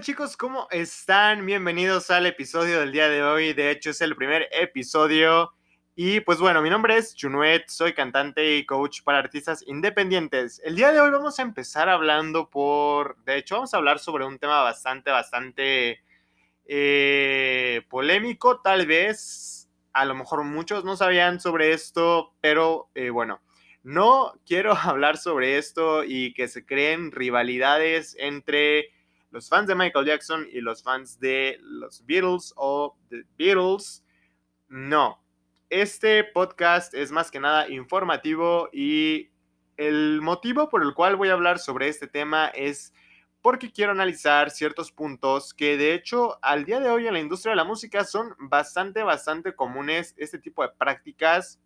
Hola, ¿qué tal chicos? ¿Cómo están? Bienvenidos al episodio del día de hoy. De hecho, es el primer episodio. Y pues bueno, mi nombre es Junuet, soy cantante y coach para artistas independientes. El día de hoy vamos a empezar hablando por... De hecho, vamos a hablar sobre un tema bastante, bastante eh, polémico, tal vez. A lo mejor muchos no sabían sobre esto, pero eh, bueno, no quiero hablar sobre esto y que se creen rivalidades entre los fans de Michael Jackson y los fans de los Beatles o The Beatles. No, este podcast es más que nada informativo y el motivo por el cual voy a hablar sobre este tema es porque quiero analizar ciertos puntos que de hecho al día de hoy en la industria de la música son bastante, bastante comunes este tipo de prácticas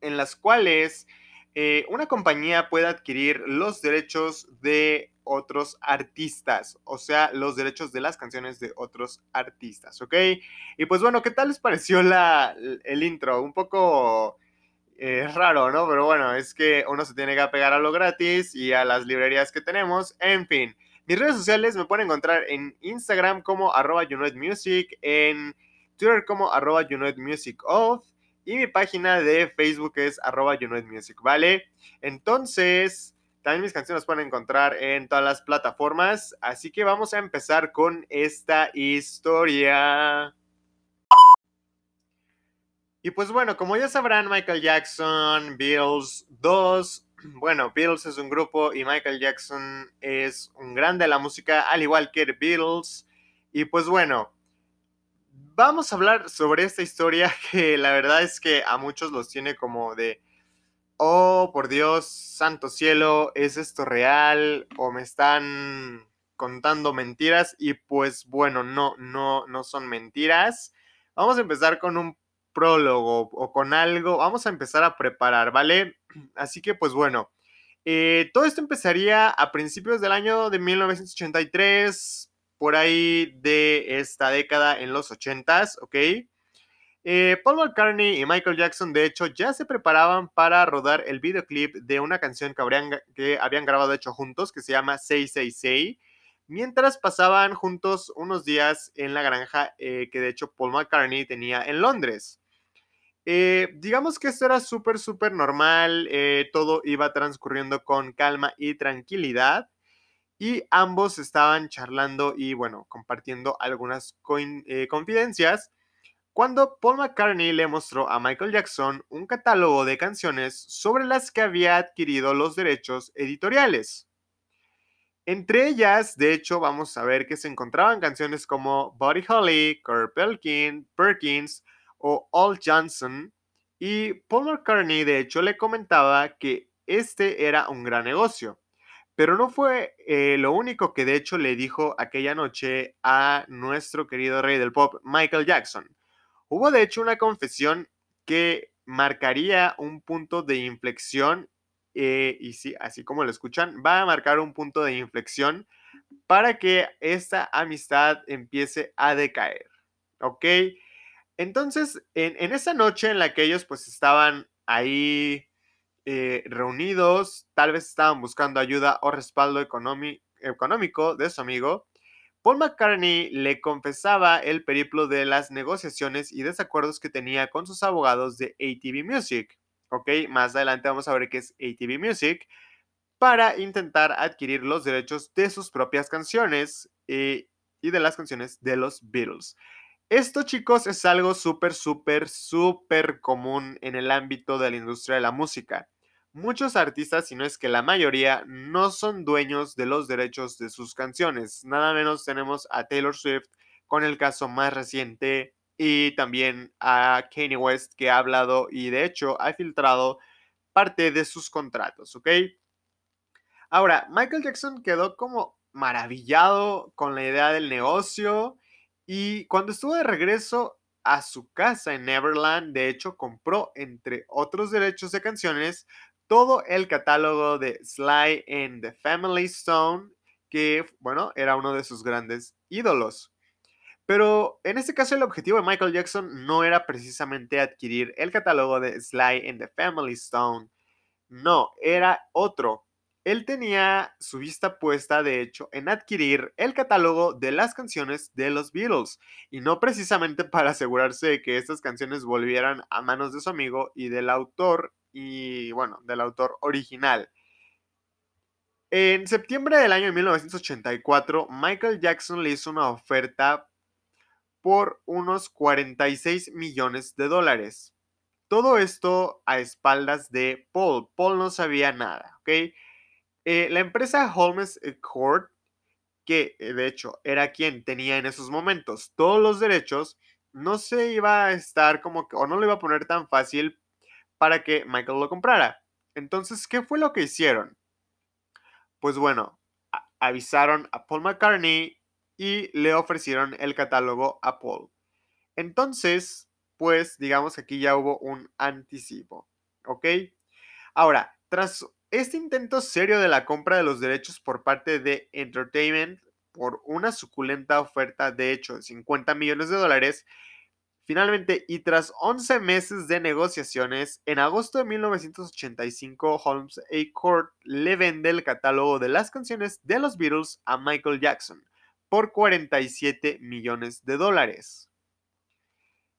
en las cuales eh, una compañía puede adquirir los derechos de otros artistas, o sea, los derechos de las canciones de otros artistas, ¿ok? Y pues bueno, ¿qué tal les pareció la, el intro? Un poco eh, raro, ¿no? Pero bueno, es que uno se tiene que apegar a lo gratis y a las librerías que tenemos, en fin. Mis redes sociales me pueden encontrar en Instagram como arroba Music, en Twitter como arroba y mi página de Facebook es arroba Music, ¿vale? Entonces, también mis canciones las pueden encontrar en todas las plataformas. Así que vamos a empezar con esta historia. Y pues bueno, como ya sabrán, Michael Jackson, Bills 2. Bueno, Bills es un grupo y Michael Jackson es un grande de la música, al igual que Beatles. Y pues bueno, vamos a hablar sobre esta historia que la verdad es que a muchos los tiene como de, oh, por Dios, santo cielo, ¿es esto real? ¿O me están contando mentiras? Y pues bueno, no, no, no son mentiras. Vamos a empezar con un prólogo o con algo, vamos a empezar a preparar, ¿vale? Así que pues bueno, eh, todo esto empezaría a principios del año de 1983, por ahí de esta década en los 80s, ¿ok? Eh, Paul McCartney y Michael Jackson, de hecho, ya se preparaban para rodar el videoclip de una canción que, habían grabado, hecho, juntos, que se llama Say Say Say, mientras pasaban juntos unos días en la granja eh, que, de hecho, Paul McCartney tenía en Londres. Eh, digamos que esto era súper, súper normal, todo iba transcurriendo con calma y tranquilidad y ambos estaban charlando y bueno, compartiendo algunas confidencias cuando Paul McCartney le mostró a Michael Jackson un catálogo de canciones sobre las que había adquirido los derechos editoriales. Entre ellas, de hecho, vamos a ver que se encontraban canciones como Buddy Holly, Kurt Perkins o All Johnson, y Paul McCartney, de hecho, le comentaba que este era un gran negocio pero no fue eh, lo único que de hecho le dijo aquella noche a nuestro querido rey del pop, Michael Jackson. Hubo de hecho una confesión que marcaría un punto de inflexión, eh, y sí, así como lo escuchan, va a marcar un punto de inflexión para que esta amistad empiece a decaer. ¿Ok? Entonces, en, esa noche en la que ellos pues estaban ahí eh, reunidos, tal vez estaban buscando ayuda o respaldo económico de su amigo, Paul McCartney le confesaba el periplo de las negociaciones y desacuerdos que tenía con sus abogados de ATV Music. Ok, más adelante vamos a ver qué es ATV Music para intentar adquirir los derechos de sus propias canciones eh, y de las canciones de los Beatles. Esto, chicos, es algo súper, súper, súper común en el ámbito de la industria de la música. Muchos artistas, si no es que la mayoría, no son dueños de los derechos de sus canciones. Nada menos tenemos a Taylor Swift con el caso más reciente y también a Kanye West que ha hablado y de hecho ha filtrado parte de sus contratos, ¿ok? Ahora, Michael Jackson quedó como maravillado con la idea del negocio y cuando estuvo de regreso a su casa en Neverland, de hecho compró, entre otros derechos de canciones, todo el catálogo de Sly and the Family Stone, que, bueno, era uno de sus grandes ídolos. Pero en este caso el objetivo de Michael Jackson no era precisamente adquirir el catálogo de Sly and the Family Stone. No, era otro. Él tenía su vista puesta, de hecho, en adquirir el catálogo de las canciones de los Beatles, y no precisamente para asegurarse de que estas canciones volvieran a manos de su amigo y del autor, y bueno, del autor original. En septiembre del año 1984, Michael Jackson le hizo una oferta por unos 46 millones de dólares. Todo esto a espaldas de Paul. Paul no sabía nada, ¿ok? Eh, la empresa Holmes Court, que eh, de hecho era quien tenía en esos momentos todos los derechos, no se iba a estar como que, o no lo iba a poner tan fácil para que Michael lo comprara. Entonces, ¿qué fue lo que hicieron? Pues bueno, avisaron a Paul McCartney y le ofrecieron el catálogo a Paul. Entonces, pues digamos que aquí ya hubo un anticipo, ¿ok? Ahora, tras este intento serio de la compra de los derechos por parte de Entertainment por una suculenta oferta de hecho de 50 millones de dólares, finalmente y tras 11 meses de negociaciones, en agosto de 1985 Holmes A. Court le vende el catálogo de las canciones de los Beatles a Michael Jackson por 47 millones de dólares.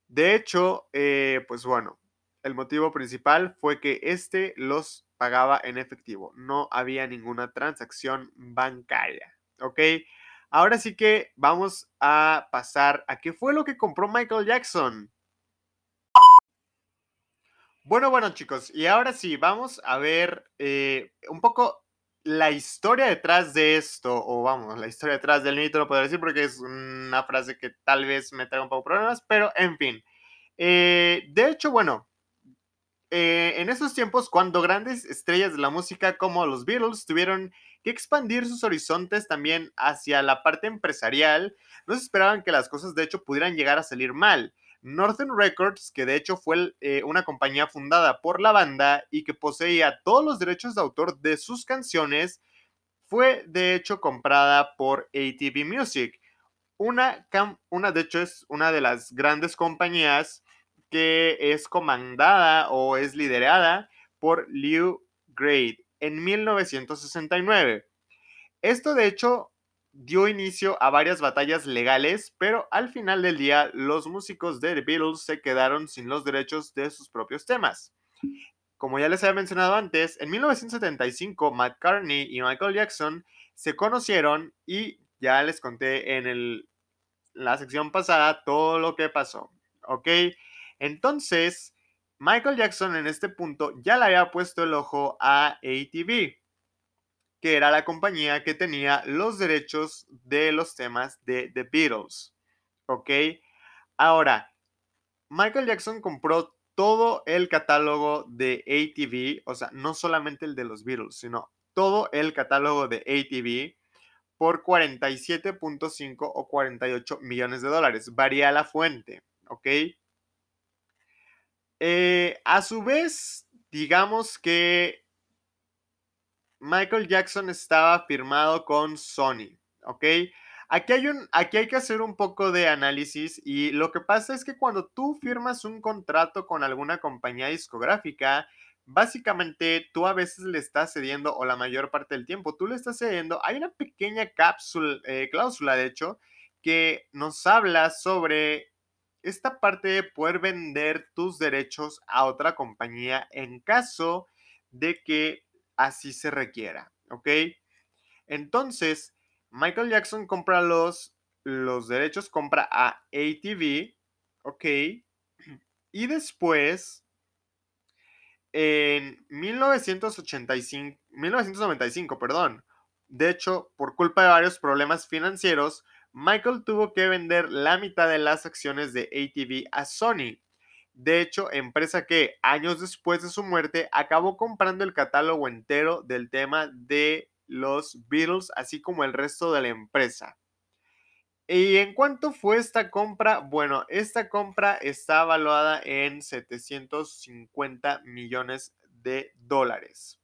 De hecho, eh, pues bueno, el motivo principal fue que este los pagaba en efectivo, no había ninguna transacción bancaria, ¿ok? Ahora sí que vamos a pasar a qué fue lo que compró Michael Jackson. Bueno, bueno chicos, y ahora sí, vamos a ver eh, un poco la historia detrás de esto, o vamos, la historia detrás del mito, lo puedo decir porque es una frase que tal vez me traiga un poco problemas, pero en fin. Eh, de hecho, bueno, eh, en esos tiempos, cuando grandes estrellas de la música como los Beatles tuvieron que expandir sus horizontes también hacia la parte empresarial, no se esperaban que las cosas de hecho pudieran llegar a salir mal. Northern Records, que de hecho fue eh, una compañía fundada por la banda y que poseía todos los derechos de autor de sus canciones, fue de hecho comprada por ATV Music. Una, una, de hecho, es una de las grandes compañías que es comandada o es liderada por Liu Grade en 1969. Esto de hecho dio inicio a varias batallas legales, pero al final del día los músicos de The Beatles se quedaron sin los derechos de sus propios temas. Como ya les había mencionado antes, en 1975 McCartney y Michael Jackson se conocieron y ya les conté en la sección pasada todo lo que pasó. ¿Ok? Entonces, Michael Jackson en este punto ya le había puesto el ojo a ATV, que era la compañía que tenía los derechos de los temas de The Beatles. ¿Ok? Ahora, Michael Jackson compró todo el catálogo de ATV, o sea, no solamente el de los Beatles, sino todo el catálogo de ATV por 47.5 o 48 millones de dólares. Varía la fuente, ¿ok? Eh, a su vez, digamos que Michael Jackson estaba firmado con Sony, ¿ok? Aquí hay, un, aquí hay que hacer un poco de análisis y lo que pasa es que cuando tú firmas un contrato con alguna compañía discográfica, básicamente tú a veces le estás cediendo, o la mayor parte del tiempo, tú le estás cediendo, hay una pequeña cápsula, eh, cláusula de hecho, que nos habla sobre esta parte de poder vender tus derechos a otra compañía en caso de que así se requiera, ¿ok? Entonces, Michael Jackson compra los, los derechos, compra a ATV, ¿ok? Y después, en 1985, 1995, perdón, de hecho, por culpa de varios problemas financieros, Michael tuvo que vender la mitad de las acciones de ATV a Sony. De hecho, empresa que años después de su muerte acabó comprando el catálogo entero del tema de los Beatles, así como el resto de la empresa. ¿Y en cuánto fue esta compra? Bueno, esta compra está evaluada en 750 millones de dólares.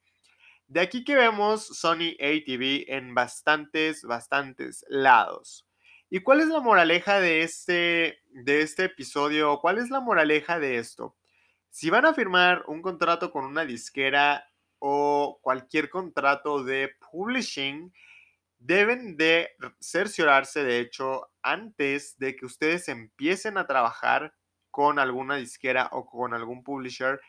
De aquí que vemos Sony ATV en bastantes, bastantes lados. ¿Y cuál es la moraleja de este, de este episodio? ¿Cuál es la moraleja de esto? Si van a firmar un contrato con una disquera o cualquier contrato de publishing, deben de cerciorarse, de hecho, antes de que ustedes empiecen a trabajar con alguna disquera o con algún publisher,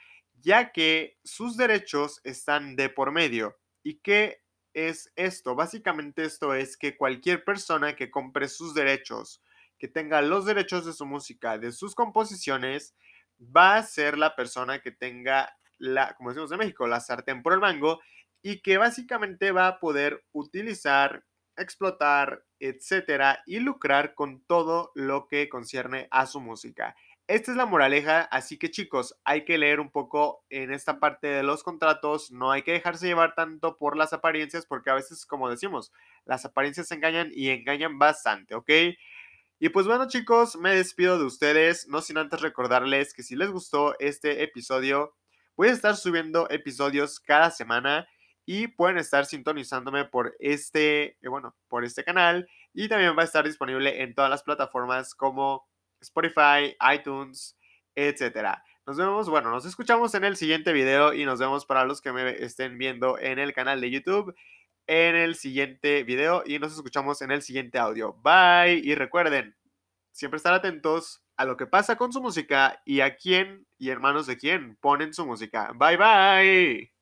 ya que sus derechos están de por medio. ¿Y qué es esto? Básicamente esto es que cualquier persona que compre sus derechos, que tenga los derechos de su música, de sus composiciones, va a ser la persona que tenga la, como decimos en México, la sartén por el mango y que básicamente va a poder utilizar, explotar, etcétera, y lucrar con todo lo que concierne a su música. Esta es la moraleja, así que chicos, hay que leer un poco en esta parte de los contratos, no hay que dejarse llevar tanto por las apariencias, porque a veces, como decimos, las apariencias engañan y engañan bastante, ¿ok? Y pues bueno chicos, me despido de ustedes, no sin antes recordarles que si les gustó este episodio, voy a estar subiendo episodios cada semana y pueden estar sintonizándome por este, eh, bueno, por este canal y también va a estar disponible en todas las plataformas como Spotify, iTunes, etcétera. Nos vemos, bueno, nos escuchamos en el siguiente video y nos vemos para los que me estén viendo en el canal de YouTube en el siguiente video y nos escuchamos en el siguiente audio. Bye y recuerden, siempre estar atentos a lo que pasa con su música y a quién y hermanos de quién ponen su música. Bye bye.